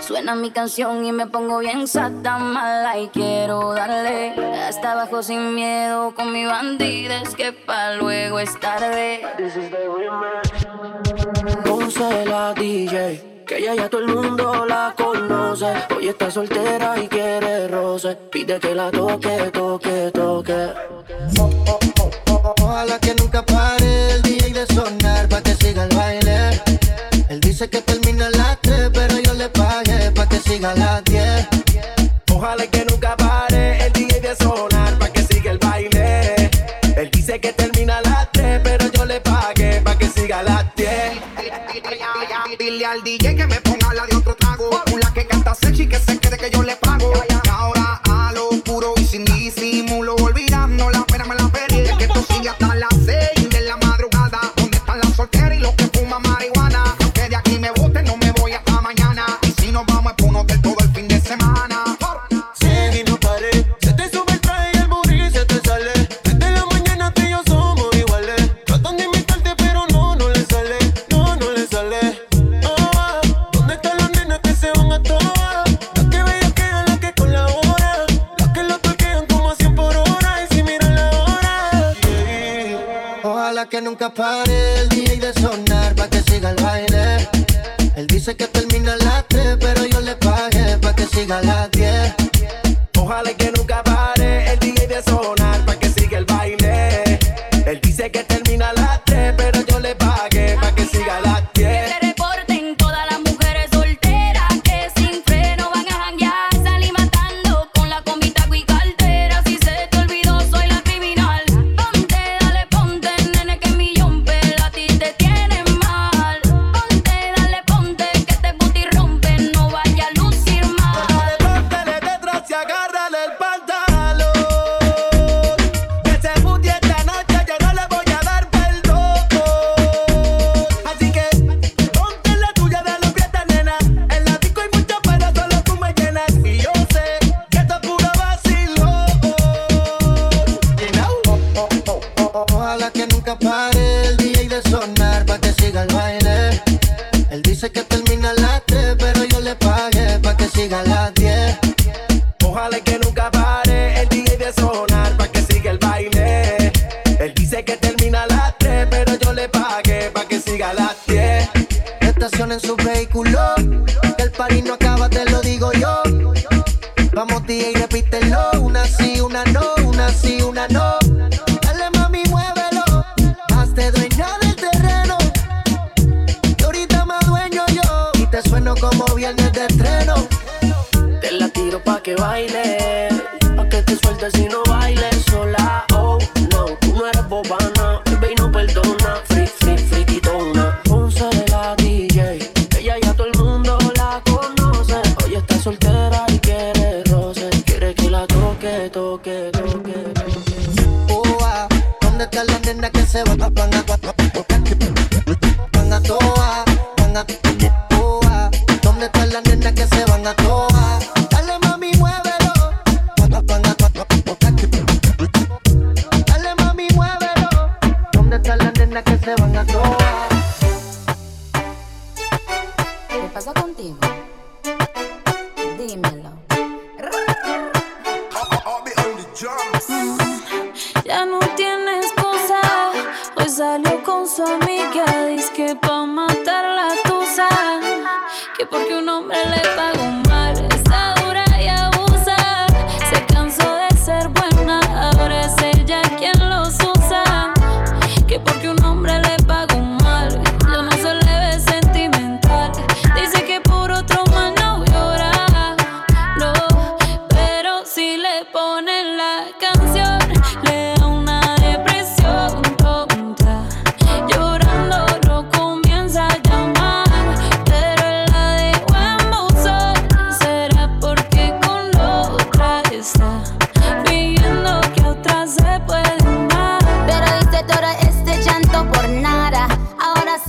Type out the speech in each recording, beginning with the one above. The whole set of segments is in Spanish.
Suena mi canción y me pongo bien sata mala y quiero darle hasta abajo sin miedo con mi bandida es que pa luego es tarde. This is the Ponce la DJ, que ya ya todo el mundo la conoce. Hoy está soltera y quiere roce, pide que la toque, toque, toque. Oh, oh, oh, Ojalá que nunca pare el DJ de sonar pa que siga el baile. Él dice que termina la sigan las 10. Ojalá que nunca pare el DJ de sonar para que siga el baile. Él dice que termina a las 3, pero yo le pagué para que siga a las 10. Dile al DJ que me ponga la de otro trago. Una que canta sexy que se quede que yo le pago. Y ahora a lo puro y sin disimulo, olvidando la pena me la perdí. Que esto sigue hasta la pared, el DJ de sonar pa' que siga el baile. Él dice que termina las 3, pero yo le pagué pa' que siga las 10. Ojalá que nunca pare.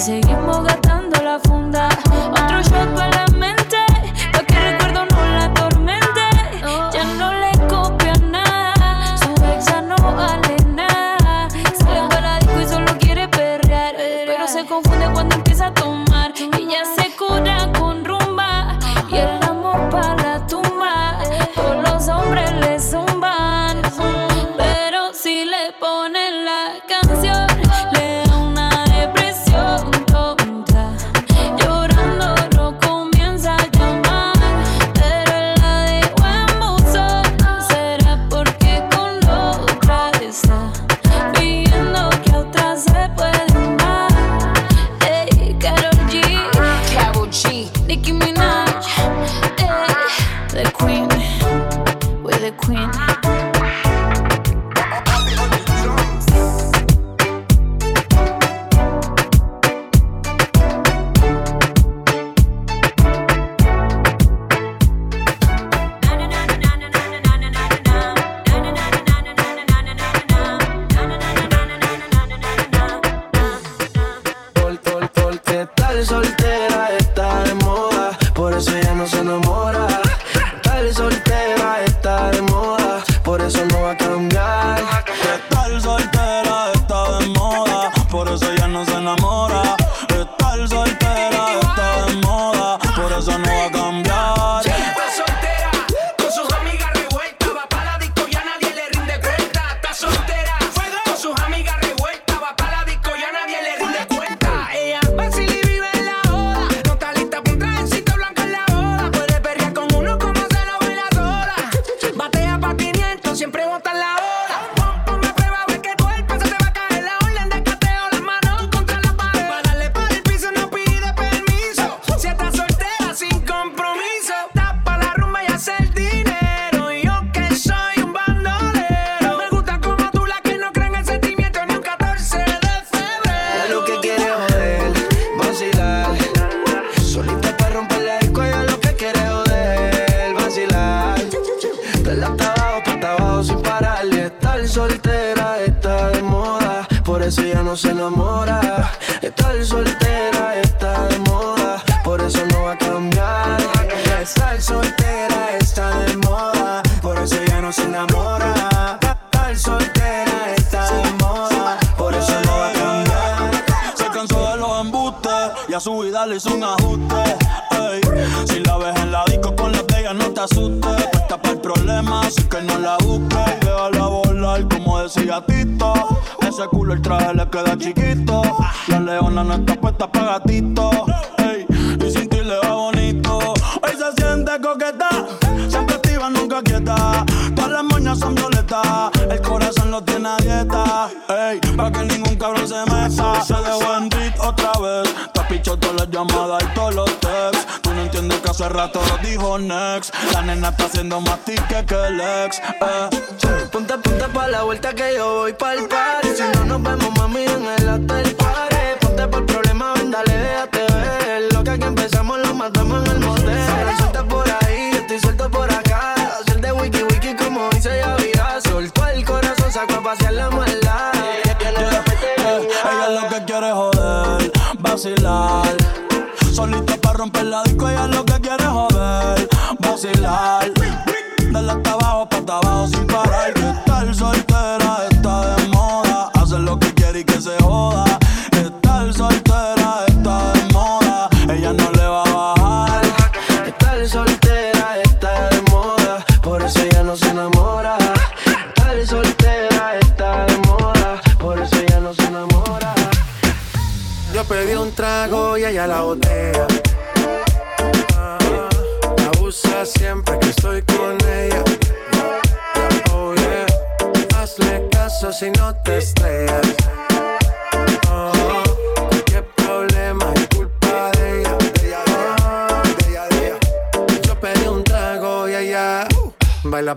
Seguimos gastando no se enamora. Estar soltera está de moda, por eso no va a cambiar. Estar soltera está de moda, por eso ya no se enamora. Estar soltera está de moda, por eso no va a cambiar. Se cansó de los embustes y a su vida le hizo un ajuste. Si la ves en la disco con la pega, no te asustes. Puesta para el problema, así que no la busques. Déjala volar, como decía Tito ese culo el traje le queda chiquito. La leona no está puesta para gatito. mezcla, dijo next. La nena está haciendo más tica que el ex. Eh. Ponte, ponte pa' la vuelta que yo voy pa el party. Si no nos vemos, mami, en el hotel party. Ponte por el problema, ven, dale, déjate ver. Lo que aquí empezamos lo matamos en el motel. Suelta por ahí, yo estoy suelto por acá. Hacer de wiki wiki como dice ya vida. Soltó el corazón, sacó a pasear la maldad. Ella, ella lo que quiere es joder, vacilar solita para romper la disco. Ella lo que quiere joder, vacilar. Dale hasta abajo, para abajo sin parar. Que tal sol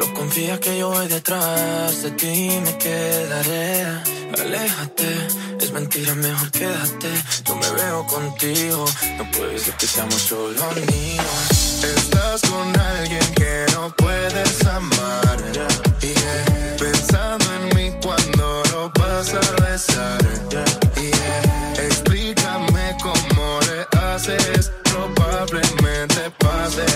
Solo confía que yo voy detrás de ti y me quedaré. Aléjate, es mentira, mejor quédate. Yo me veo contigo, no puede ser que seamos solo niños. Estás con alguien que no puedes amar. Pensando en mí cuando lo vas a besar. Yeah. Explícame cómo le haces, probablemente pase.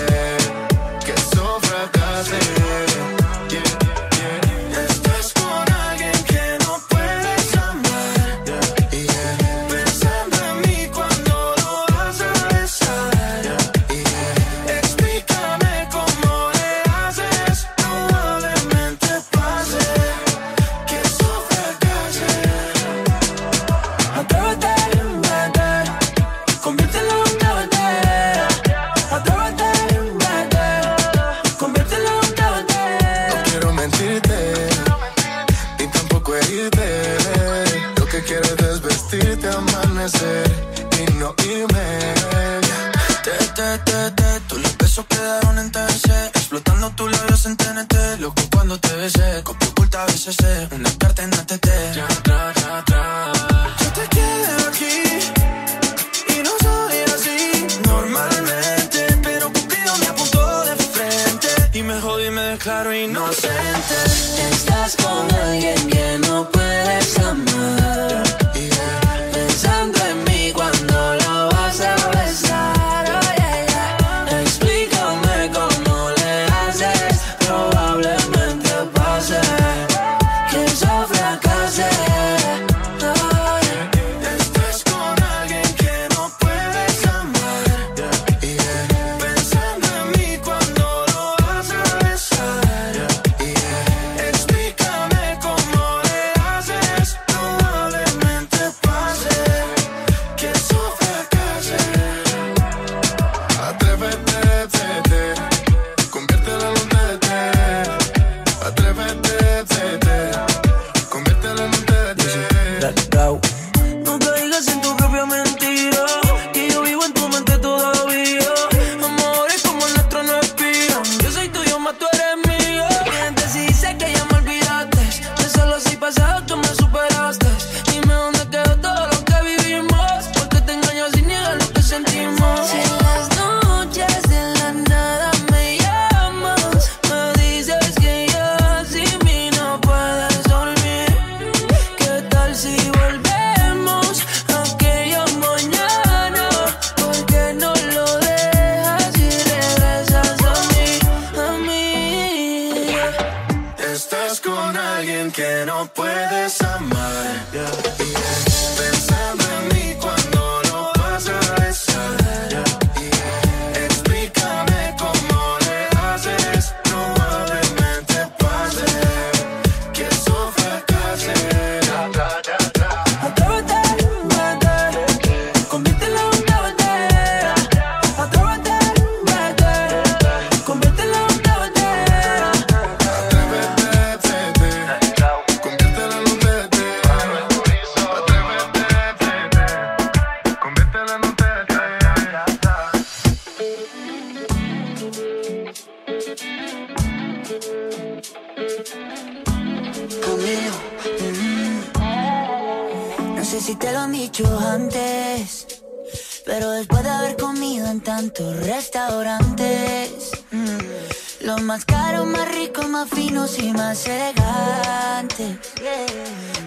y más elegantes.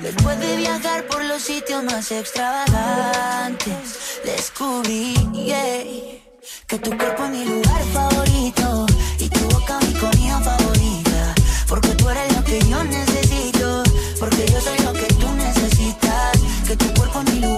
Después de viajar por los sitios más extravagantes, descubrí que tu cuerpo es mi lugar favorito y tu boca mi comida favorita. Porque tú eres lo que yo necesito, porque yo soy lo que tú necesitas. Que tu cuerpo es mi lugar favorito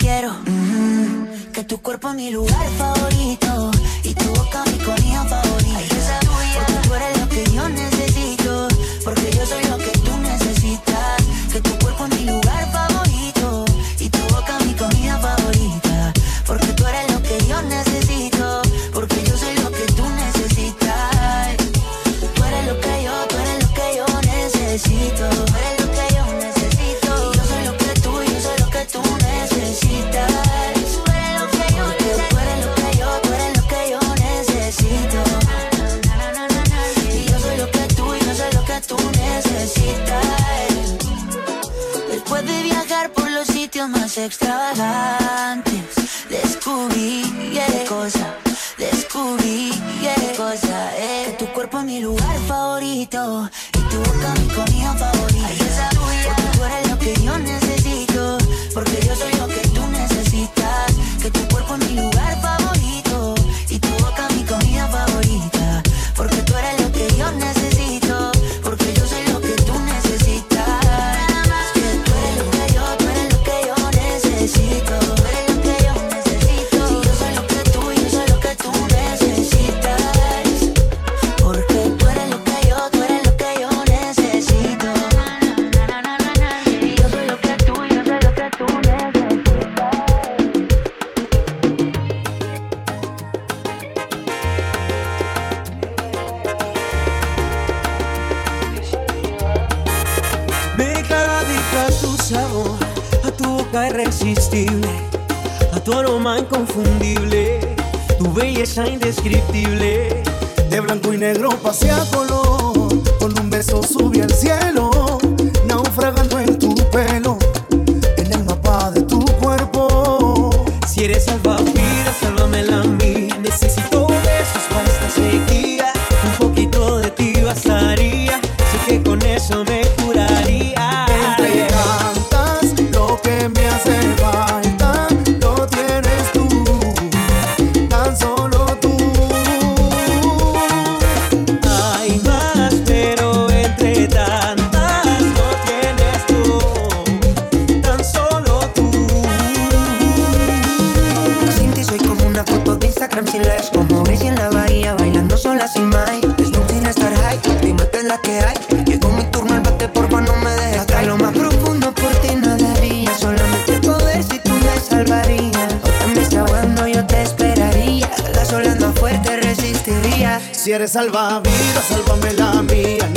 cuerpo mi lugar favorito. Y tu boca mi corazón. extravagantes. Descubrí yeah, qué cosa, descubrí qué cosa. Que tu cuerpo es mi lugar favorito. como Messi en la bahía bailando sola sin mai. Es útil estar high, dime que es la que hay. Llegó mi turno al bate, porfa no me dejes caer. Lo más profundo por ti no solamente poder si tú me salvarías. Me está cuando yo te esperaría, la sola no fuerte resistiría. Si eres salvavidas, sálvame la mía.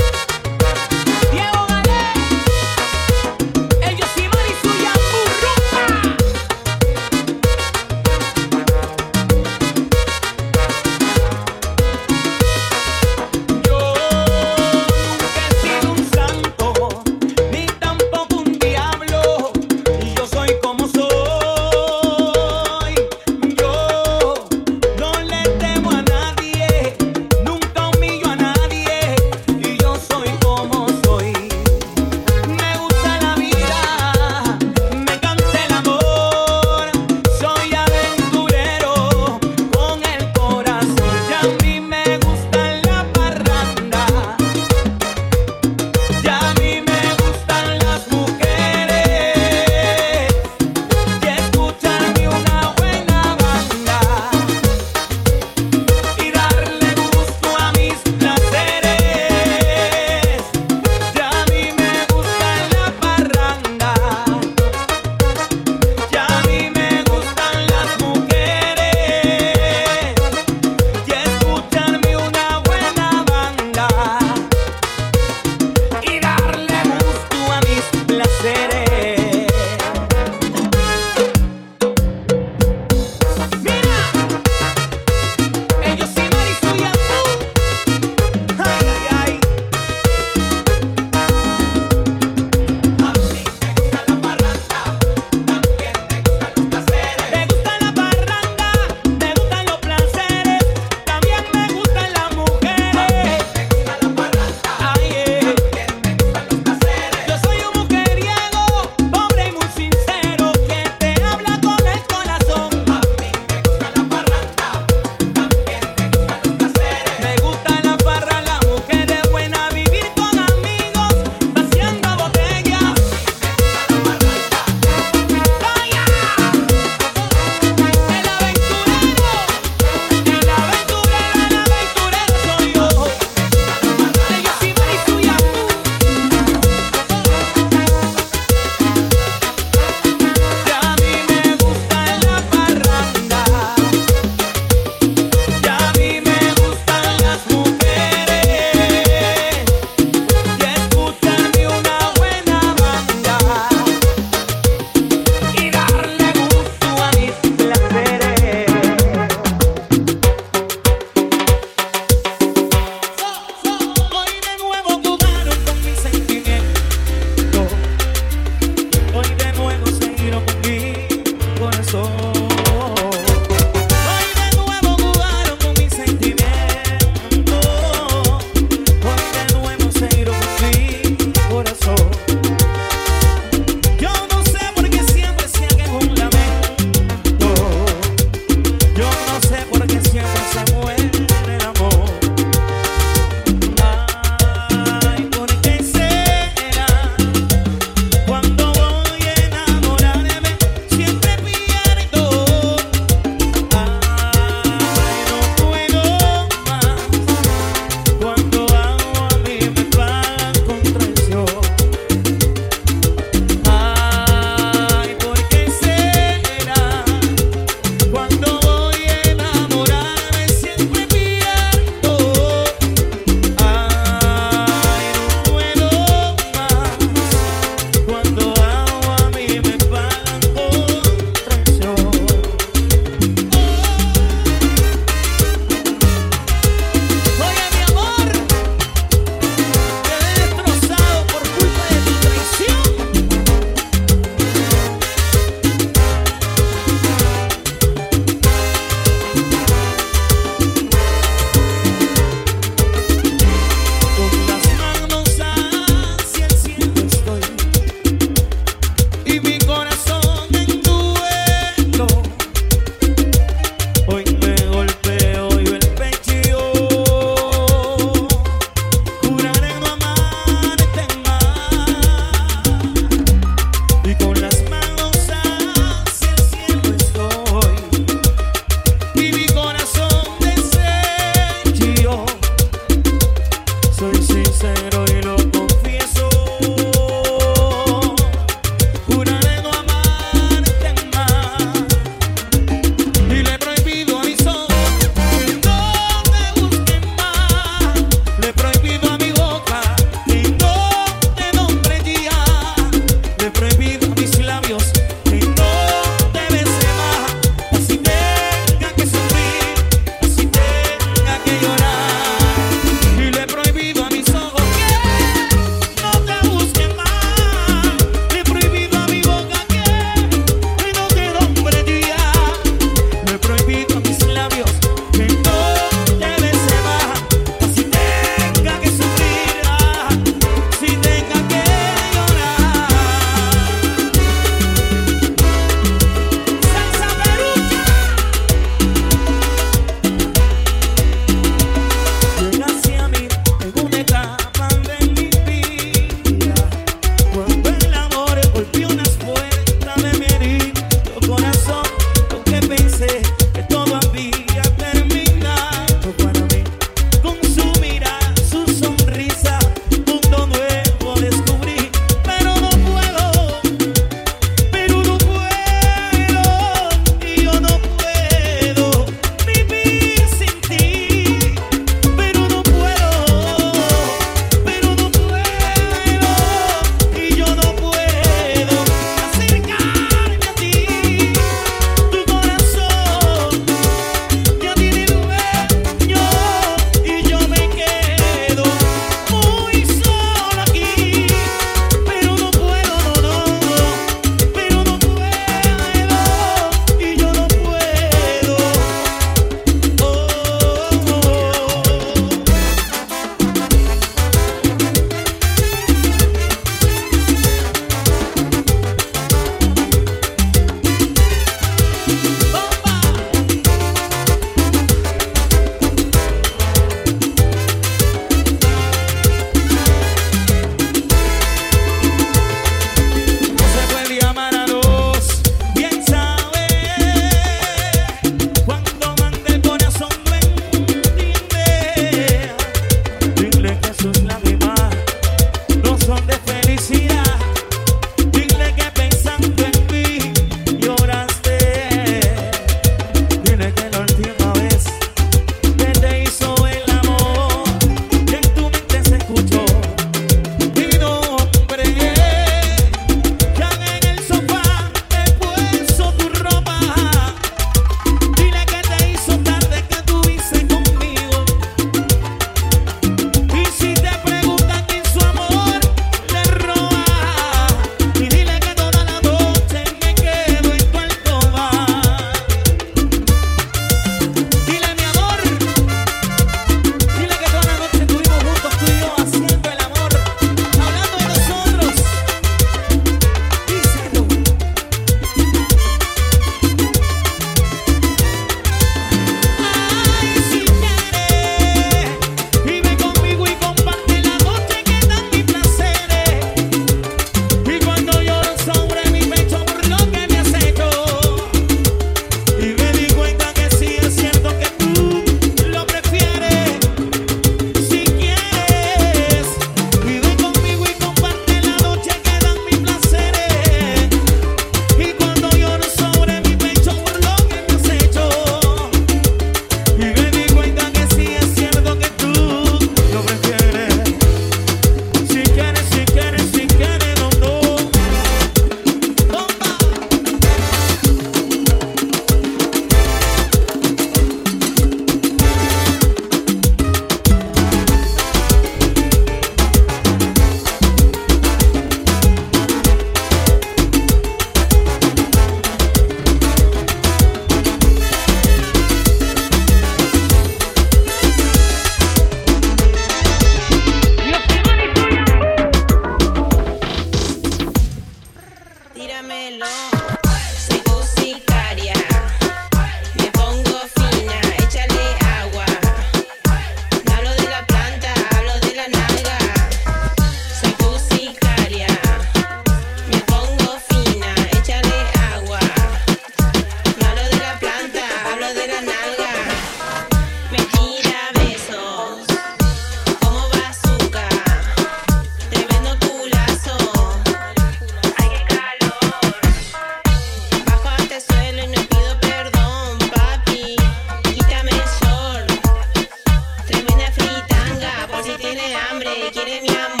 quiere mi amor.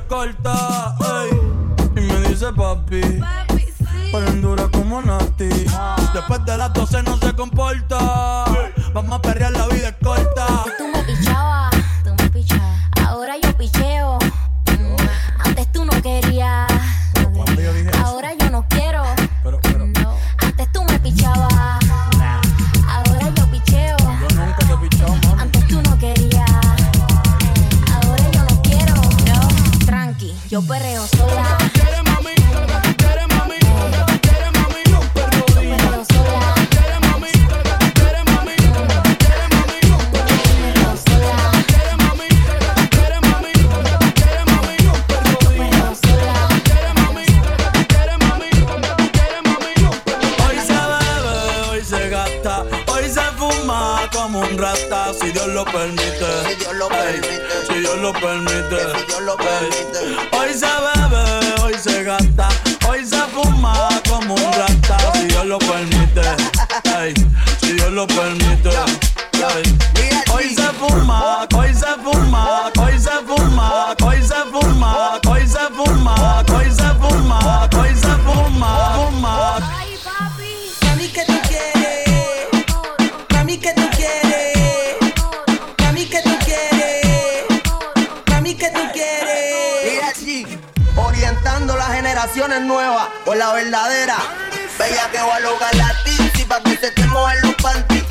corta, ey. Y me dice papi, papi sí. como Nati. Ah. Después de las 12 no se comporta. cadera. Bella que va a los galatín, si pa' que se te mojen los pantis.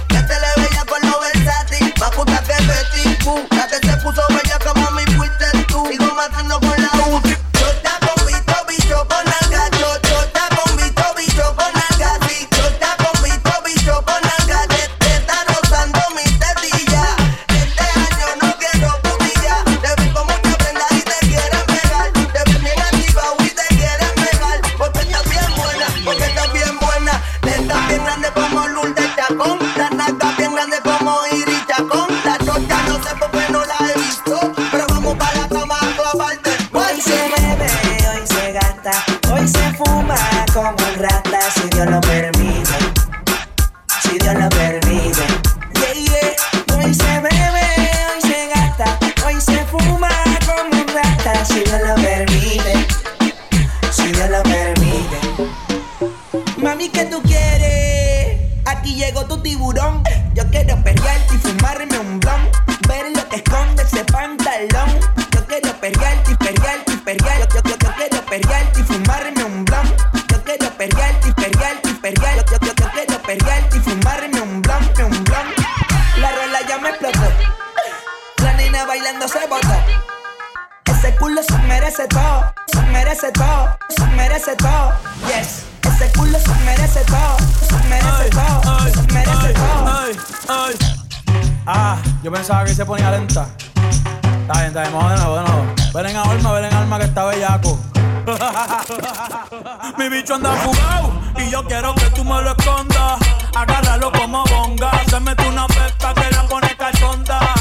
Ah, yo pensaba que se ponía lenta. Está bien, está bien, vamos de nuevo, de nuevo. Ven en alma, ven en alma que está bellaco. Mi bicho anda fugado y yo quiero que tú me lo escondas. Agárralo como bonga. Se mete una festa que la pone cachonda.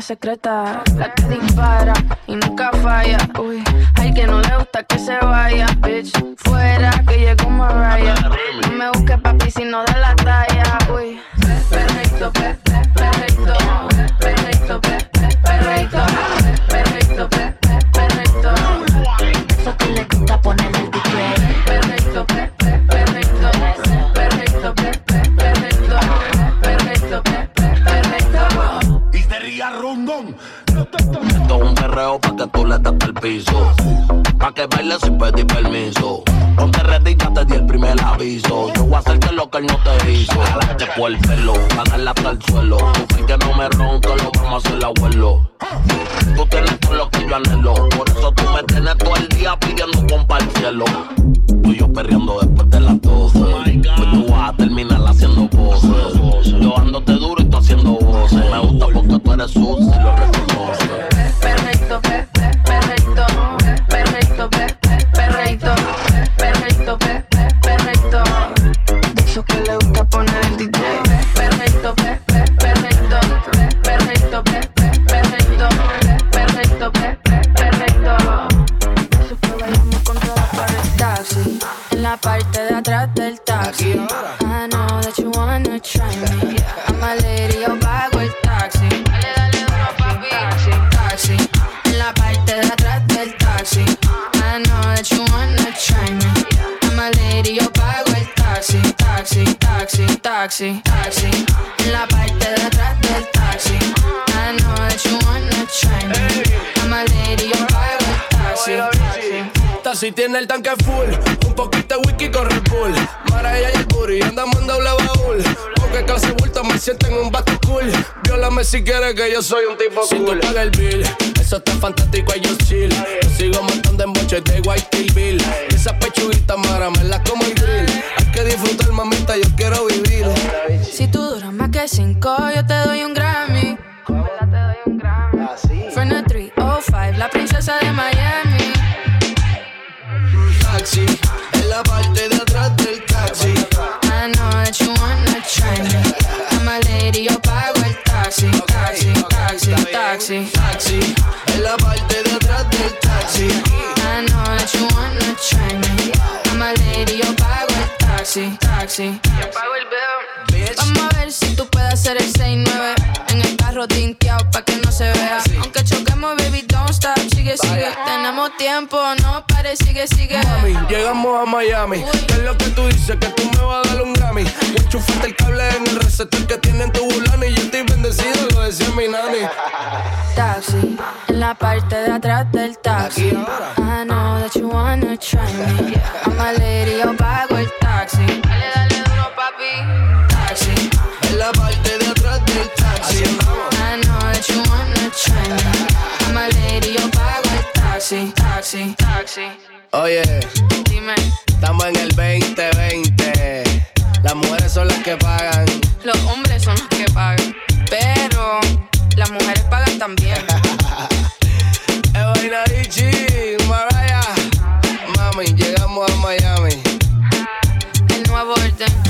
secreta, la que dispara. permiso. Ponte ready, te di el primer aviso. Yo voy a hacerte lo que él no te hizo. Te el pelo, ganarla hasta el suelo. Tú que no me ronca, lo vamos a hacer abuelo. Tú tienes todo lo que yo anhelo. Por eso tú me tienes todo el día pidiendo compa al cielo. Tú y yo perreando después de las 12. Pues tú vas a terminar haciendo voces. Yo dándote duro y tú haciendo voces. Me gusta porque tú eres sucio y lo reconoces. Taxi, taxi, taxi. En la parte de atrás del taxi. I know that you wanna try me. I'm a lady, yo pago el taxi. Si tiene el tanque full, un poquito de whisky con Red Bull. Mara ella y el booty, andamos en doble baúl. Porque clase bulto me siento en un bato cool. Viólame si quieres que yo soy un tipo Si tú pagas el bill, eso está fantástico, y yo chill. Yo sigo montando en boches de White Bill. Esa pechuguita mara, me la como el grill. Hay que disfrutar, mamita, yo quiero vivir. Si tú duras más que cinco, yo te doy un Grammy. Fernet 305, la princesa de Miami. Taxi, en la parte de atrás del taxi. I know that you wanna try me. I'm a lady, yo pago el taxi. Taxi, taxi, taxi. Taxi, taxi. Taxi. Yo pago el bill. Vamos a ver si tú puedes hacer el 6-9 En el carro tinteado pa' que no se vea Aunque choquemos, baby, don't stop Sigue, sigue, tenemos tiempo No pare, sigue, sigue Mami, llegamos a Miami. ¿Qué es lo que tú dices? Que tú me vas a dar un Grammy. Enchúfate el cable en el receptor que tiene en tu bulani. Yo estoy bendecido, lo decía mi nani. Taxi, en la parte de atrás del taxi I know that you wanna try me I'm a lady, yo pago el taxi Taxi, taxi, taxi. Oye, dime. Estamos en el 2020. Las mujeres son las que pagan. Los hombres son los que pagan. Pero las mujeres pagan también. Evaina G, Mariah. Mami, llegamos a Miami. El nuevo orden.